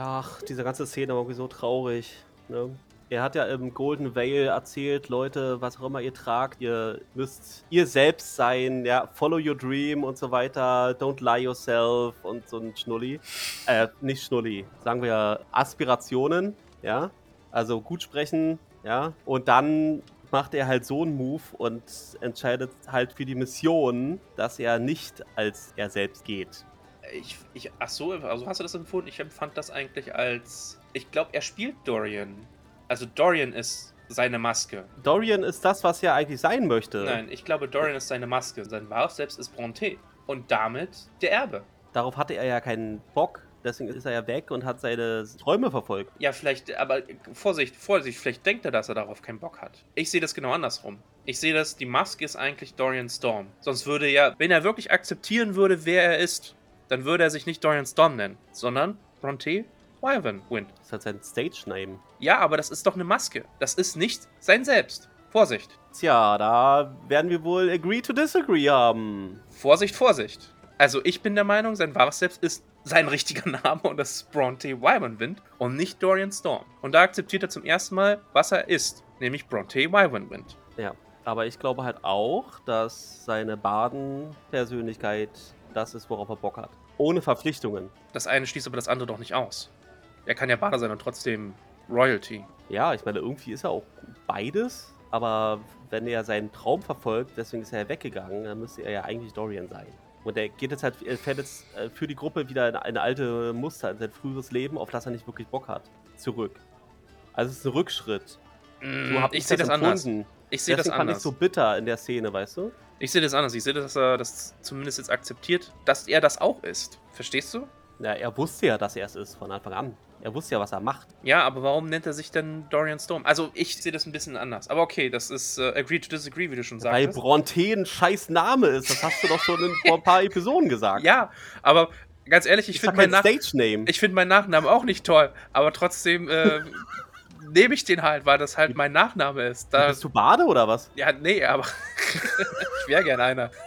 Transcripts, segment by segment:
Ach, diese ganze Szene war irgendwie so traurig. Ne? Er hat ja im Golden Vale erzählt, Leute, was auch immer ihr tragt, ihr müsst ihr selbst sein, ja, follow your dream und so weiter, don't lie yourself und so ein Schnulli. Äh, nicht Schnulli, sagen wir Aspirationen, ja, also gut sprechen, ja, und dann macht er halt so einen Move und entscheidet halt für die Mission, dass er nicht als er selbst geht. Ich, ich, ach so, also hast du das empfunden? Ich empfand das eigentlich als. Ich glaube, er spielt Dorian. Also Dorian ist seine Maske. Dorian ist das, was er eigentlich sein möchte. Nein, ich glaube, Dorian ist seine Maske. Sein wahres Selbst ist Bronte. Und damit der Erbe. Darauf hatte er ja keinen Bock. Deswegen ist er ja weg und hat seine Träume verfolgt. Ja, vielleicht, aber Vorsicht, Vorsicht, vielleicht denkt er, dass er darauf keinen Bock hat. Ich sehe das genau andersrum. Ich sehe das, die Maske ist eigentlich Dorian Storm. Sonst würde ja, wenn er wirklich akzeptieren würde, wer er ist, dann würde er sich nicht Dorian Storm nennen, sondern Bronte Wyvern Wind. Das ist halt sein Stage-Name. Ja, aber das ist doch eine Maske. Das ist nicht sein Selbst. Vorsicht. Tja, da werden wir wohl agree to disagree haben. Vorsicht, Vorsicht. Also ich bin der Meinung, sein wahres Selbst ist sein richtiger Name und das ist Bronte Wyvern Wind und nicht Dorian Storm. Und da akzeptiert er zum ersten Mal, was er ist, nämlich Bronte Wyvern Wind. Ja, aber ich glaube halt auch, dass seine Baden-Persönlichkeit das ist, worauf er Bock hat. Ohne Verpflichtungen. Das eine schließt aber das andere doch nicht aus. Er kann ja Bader sein und trotzdem Royalty. Ja, ich meine, irgendwie ist er auch beides, aber wenn er seinen Traum verfolgt, deswegen ist er ja weggegangen, dann müsste er ja eigentlich Dorian sein. Und er geht jetzt halt, er fährt jetzt äh, für die Gruppe wieder in eine alte Muster, in sein früheres Leben, auf das er nicht wirklich Bock hat, zurück. Also es ist ein Rückschritt. Mm, ich sehe das, das anders. Ich sehe das anders. fand ich so bitter in der Szene, weißt du? Ich sehe das anders. Ich sehe, dass er das zumindest jetzt akzeptiert, dass er das auch ist. Verstehst du? Ja, er wusste ja, dass er es ist von Anfang an. Er wusste ja, was er macht. Ja, aber warum nennt er sich denn Dorian Storm? Also, ich sehe das ein bisschen anders. Aber okay, das ist uh, agree to disagree, wie du schon sagst. Weil Bronte ein scheiß Name ist. Das hast du doch schon in, vor ein paar Episoden gesagt. Ja, aber ganz ehrlich, ich finde mein, Nach find meinen Nachnamen auch nicht toll. Aber trotzdem äh, nehme ich den halt, weil das halt mein Nachname ist. Da, Bist du Bade oder was? Ja, nee, aber ich wäre gern einer.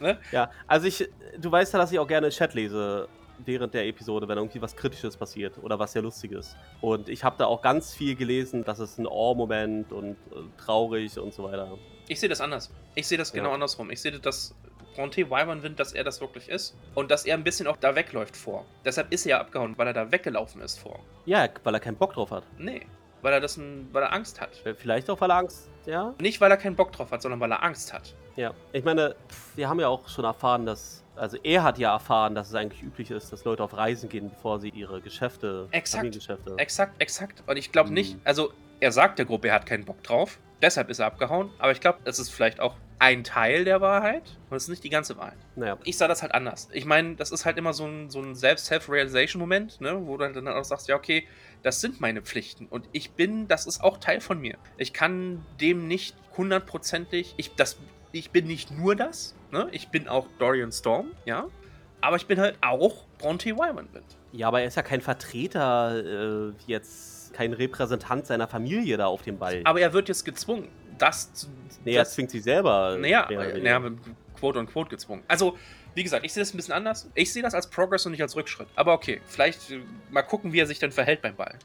ne? Ja, also ich, du weißt ja, dass ich auch gerne Chat lese während der Episode, wenn irgendwie was Kritisches passiert oder was sehr Lustiges. Und ich habe da auch ganz viel gelesen, dass es ein Ohr-Moment und äh, traurig und so weiter. Ich sehe das anders. Ich sehe das genau ja. andersrum. Ich sehe das Bronte Wyvern dass er das wirklich ist und dass er ein bisschen auch da wegläuft vor. Deshalb ist er ja abgehauen, weil er da weggelaufen ist vor. Ja, weil er keinen Bock drauf hat. Nee, weil er das, weil er Angst hat. Vielleicht auch, weil er Angst, ja? Nicht, weil er keinen Bock drauf hat, sondern weil er Angst hat. Ja, ich meine, wir haben ja auch schon erfahren, dass also er hat ja erfahren, dass es eigentlich üblich ist, dass Leute auf Reisen gehen, bevor sie ihre Geschäfte, exakt, exakt, exakt. Und ich glaube hm. nicht, also er sagt der Gruppe, er hat keinen Bock drauf, deshalb ist er abgehauen. Aber ich glaube, das ist vielleicht auch ein Teil der Wahrheit und es ist nicht die ganze Wahrheit. Naja. Ich sah das halt anders. Ich meine, das ist halt immer so ein, so ein Selbst-Self-Realization-Moment, ne, wo du dann auch sagst, ja, okay, das sind meine Pflichten und ich bin, das ist auch Teil von mir. Ich kann dem nicht hundertprozentig, ich, ich bin nicht nur das, ne, ich bin auch Dorian Storm, ja, aber ich bin halt auch Bronte Wymanwind. Ja, aber er ist ja kein Vertreter äh, jetzt, kein Repräsentant seiner Familie da auf dem Ball. Aber er wird jetzt gezwungen das zu. Nee, das, zwingt sich selber. Naja, naja quote und quote gezwungen. Also, wie gesagt, ich sehe das ein bisschen anders. Ich sehe das als Progress und nicht als Rückschritt. Aber okay, vielleicht äh, mal gucken, wie er sich dann verhält beim Ball.